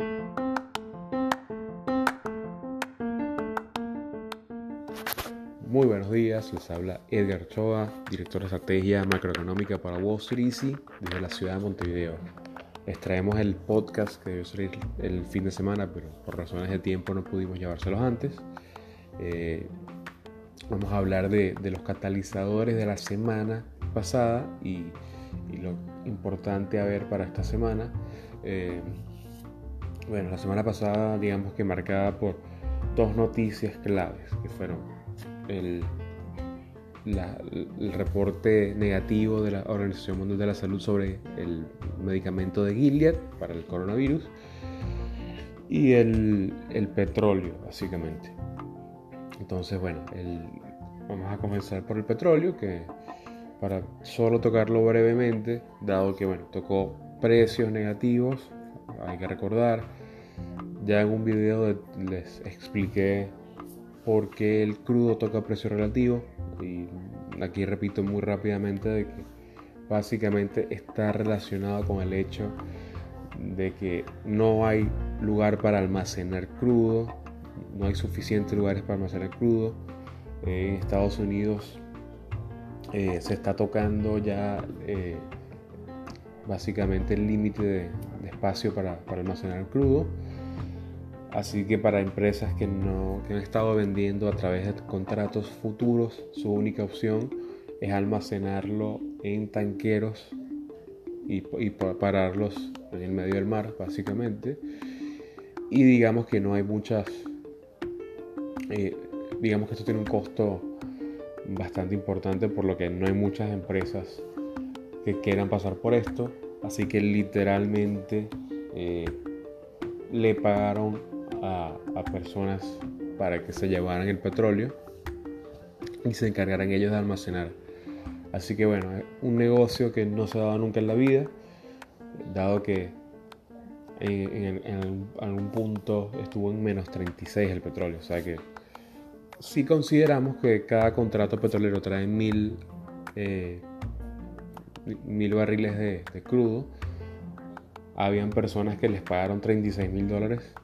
Muy buenos días, les habla Edgar Choa, director de estrategia macroeconómica para Wall Street desde la ciudad de Montevideo. Les traemos el podcast que debe salir el fin de semana, pero por razones de tiempo no pudimos llevárselos antes. Eh, vamos a hablar de, los catalizadores de la semana pasada y, lo importante a ver para esta semana. Eh, bueno, la semana pasada digamos que marcada por dos noticias claves que fueron el, reporte negativo de la Organización Mundial de la Salud sobre el medicamento de Gilead para el coronavirus y el, el petróleo, básicamente. Entonces, bueno, vamos a comenzar por el petróleo, que para solo tocarlo brevemente, dado que, bueno, tocó precios negativos, hay que recordar, ya en un video les expliqué porque el crudo toca precio relativo y aquí repito muy rápidamente de que básicamente está relacionado con el hecho de que no hay lugar para almacenar crudo, no hay suficientes lugares para almacenar crudo. en Estados Unidos eh, se está tocando ya eh, básicamente el límite de, espacio para almacenar crudo Así que para empresas que, no, han estado vendiendo a través de contratos futuros, su única opción es almacenarlo en tanqueros y, pararlos en el medio del mar, básicamente. Y digamos que no hay muchas, eh, digamos que esto tiene un costo bastante importante, por lo que no hay muchas empresas que quieran pasar por esto. Así que literalmente eh, le pagaron a, personas para que se llevaran el petróleo y se encargaran ellos de almacenar. Así que bueno, un negocio que no se dado nunca en la vida, dado que en, algún punto estuvo en menos 36 el petróleo. O sea que si consideramos que cada contrato petrolero trae mil, eh, mil barriles de, de, crudo, habían personas que les pagaron 36 mil dólares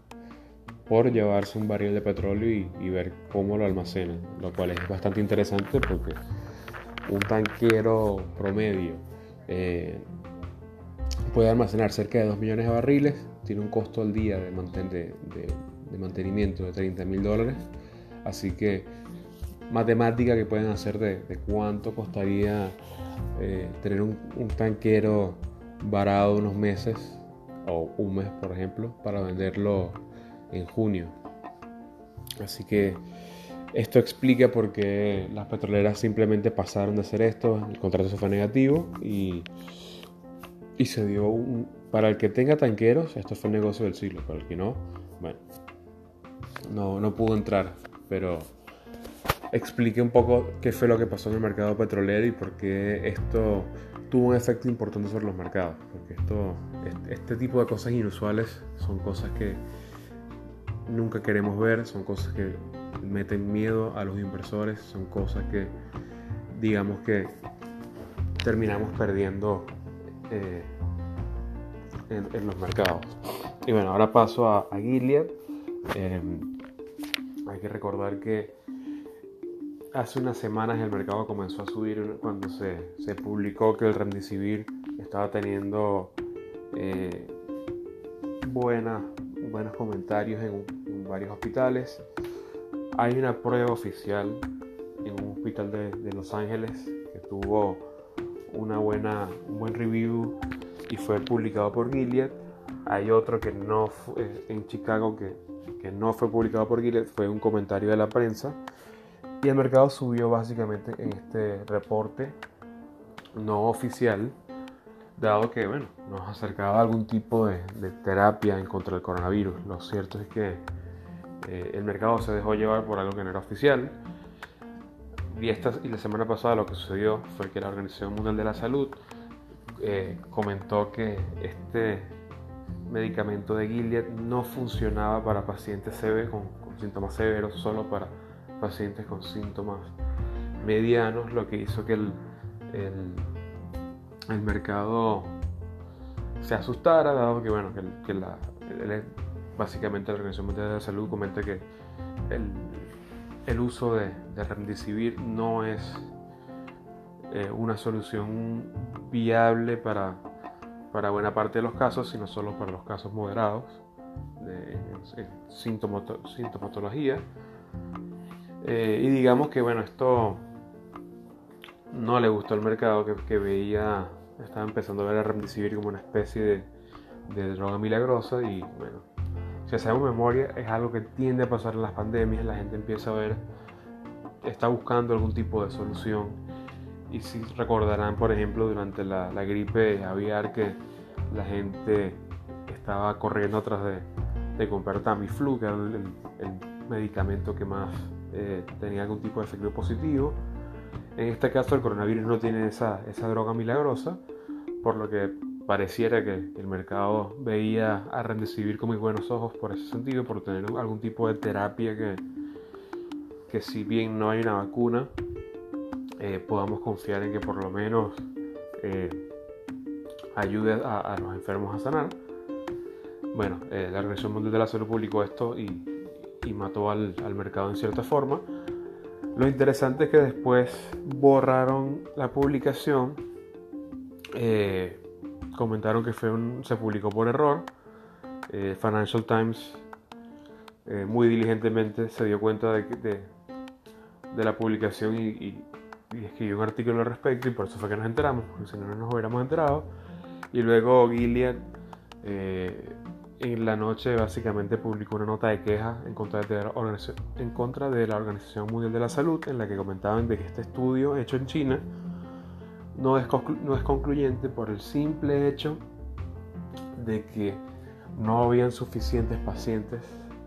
por llevarse un barril de petróleo y, ver cómo lo almacenan, lo cual es bastante interesante porque un tanquero promedio eh, puede almacenar cerca de 2 millones de barriles, tiene un costo al día de, de, mantenimiento de 30 mil dólares, así que matemática que pueden hacer de, cuánto costaría eh, tener un, un tanquero varado unos meses o un mes por ejemplo para venderlo en junio. Así que esto explica por qué las petroleras simplemente pasaron de hacer esto, el contrato se fue negativo y, y se dio un... Para el que tenga tanqueros, esto fue el negocio del siglo, para el que no, bueno, no, no pudo entrar, pero explique un poco qué fue lo que pasó en el mercado petrolero y por qué esto tuvo un efecto importante sobre los mercados. Porque esto, este tipo de cosas inusuales son cosas que nunca queremos ver, son cosas que meten miedo a los inversores, son cosas que digamos que terminamos perdiendo eh, en, los mercados. Y bueno, ahora paso a, Gilead. Em, hay que recordar que hace unas semanas el mercado comenzó a subir cuando se, se publicó que el Remdesivir estaba teniendo eh, buena buenos comentarios en, varios hospitales. Hay una prueba oficial en un hospital de, Los Ángeles que tuvo una buena, un buen review y fue publicado por Gilead. Hay otro que no fue, eh, en Chicago que, que no fue publicado por Gilead, fue un comentario de la prensa. Y el mercado subió básicamente en este reporte no oficial dado que bueno, nos acercaba algún tipo de, terapia en contra del coronavirus. Lo cierto es que eh, el mercado se dejó llevar por algo que no era oficial. Y, esta, y la semana pasada lo que sucedió fue que la Organización Mundial de la Salud eh, comentó que este medicamento de Gilead no funcionaba para pacientes severos con, síntomas severos, solo para pacientes con síntomas medianos, lo que hizo que el mercado se asustara, dado que, bueno, que, la, básicamente la Organización Mundial de la Salud comenta que el, uso de, de remdesivir no es eh, una solución viable para, para buena parte de los casos, sino solo para los casos moderados de, sintomatología. Eh, y digamos que bueno, esto no le gustó al mercado que, veía, estaba empezando a ver a remdesivir como una especie de, de droga milagrosa y bueno, si hacemos memoria es algo que tiende a pasar en las pandemias, la gente empieza a ver, está buscando algún tipo de solución y si recordarán por ejemplo durante la, gripe aviar que la gente estaba corriendo atrás de, de comprar Tamiflu, que era el, medicamento que más eh, tenía algún tipo de efecto positivo. En este caso el coronavirus no tiene esa, esa droga milagrosa, por lo que pareciera que el mercado veía a Remdesivir con muy buenos ojos por ese sentido, por tener algún tipo de terapia que, que si bien no hay una vacuna, eh, podamos confiar en que por lo menos eh, ayude a, los enfermos a sanar. Bueno, eh, la Organización Mundial de la Salud publicó esto y, mató al, al mercado en cierta forma. Lo interesante es que después borraron la publicación comentaron que fue se publicó por error. Eh, Financial Times eh, muy diligentemente se dio cuenta de, la publicación y, escribió un artículo al respecto y por eso fue que nos enteramos, porque si no, no nos hubiéramos enterado. Y luego Gilead eh, en la noche básicamente publicó una nota de queja en contra de, la Organización Mundial de la Salud en la que comentaban de que este estudio hecho en China no es, concluyente por el simple hecho de que no habían suficientes pacientes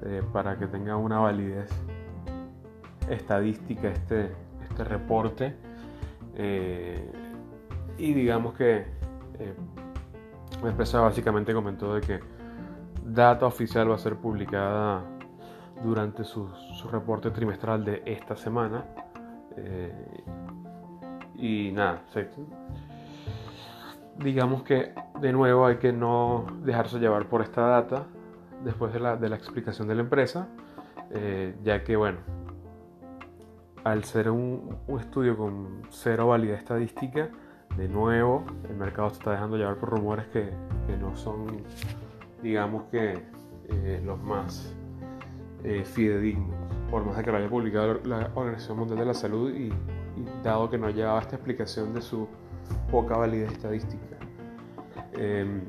eh, para que tenga una validez estadística este, este reporte. Eh, y digamos que eh, la básicamente comentó de que data oficial va a ser publicada durante su, su reporte trimestral de esta semana. Y nada, digamos que de nuevo hay que no dejarse llevar por esta data después de la, de la explicación de la empresa, eh, ya que bueno, al ser un, un, estudio con cero validez estadística, de nuevo el mercado se está dejando llevar por rumores que, que no son, digamos que, eh, los más eh, fidedignos, por más de que lo haya publicado la Organización Mundial de la Salud y dado que no llevaba esta explicación de su poca validez estadística. Em,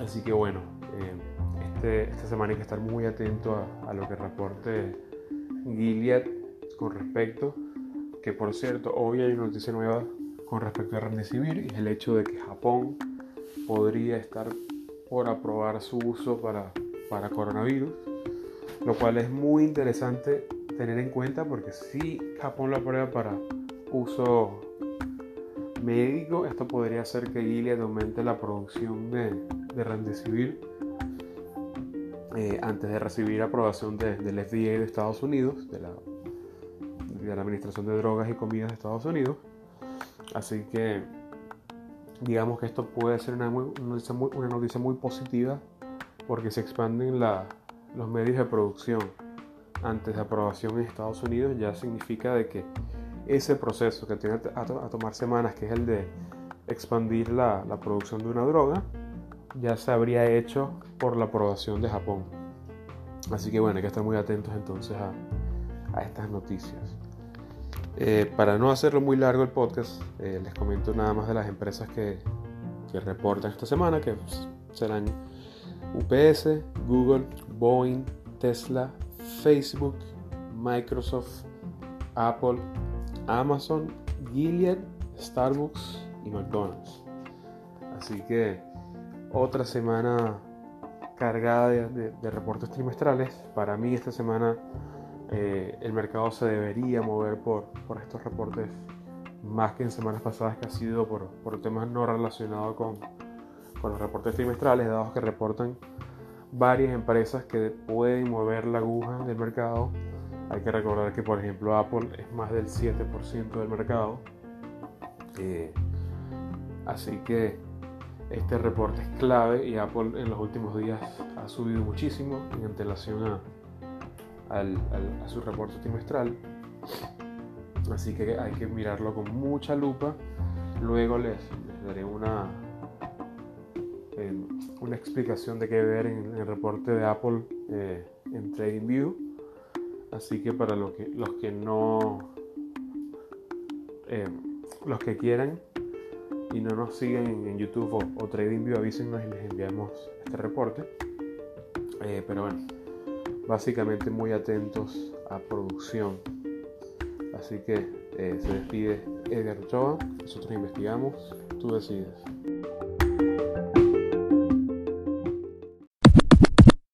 así que bueno, em, este, esta semana hay que estar muy atento a, lo que reporte Gilead con respecto, que por cierto, hoy hay una noticia nueva con respecto a Remdesivir y es el hecho de que Japón podría estar por aprobar su uso para, para coronavirus, lo cual es muy interesante tener en cuenta porque si Japón lo aprueba para uso médico, esto podría hacer que Gilead aumente la producción de, de Remdesivir eh, antes de recibir aprobación del FDA de Estados Unidos, de la, de la Administración de Drogas y Comidas de Estados Unidos. Así que digamos que esto puede ser una, noticia, muy, una noticia muy positiva porque se expanden la, los medios de producción antes de aprobación en Estados Unidos ya significa de que ese proceso que tiene a, tomar semanas, que es el de expandir la, producción de una droga, ya se habría hecho por la aprobación de Japón. Así que bueno, hay que estar muy atentos entonces a, estas noticias. Eh, para no hacerlo muy largo el podcast, eh, les comento nada más de las empresas que, reportan esta semana, que serán UPS, Google, Boeing, Tesla, Facebook, Microsoft, Apple, Amazon, Gilead, Starbucks y McDonald's. Así que otra semana cargada de, reportes trimestrales. Para mí esta semana eh, el mercado se debería mover por, estos reportes más que en semanas pasadas que ha sido por, temas no relacionados con, con los reportes trimestrales, dados que reportan varias empresas que pueden mover la aguja del mercado. Hay que recordar que, por ejemplo, Apple es más del 7% del mercado. Eh, así que Este reporte es clave y Apple en los últimos días ha subido muchísimo en antelación a, a su reporte trimestral. Así que hay que mirarlo con mucha lupa. Luego les, daré una, eh, una explicación de qué ver en, el reporte de Apple eh, en TradingView. Así que para los que, los que no, eh, los que quieran y no nos siguen en, YouTube o, TradingView, avísenos y les enviamos este reporte. pero bueno, básicamente muy atentos a producción. Así que se despide Edgar Ochoa, nosotros investigamos, tú decides.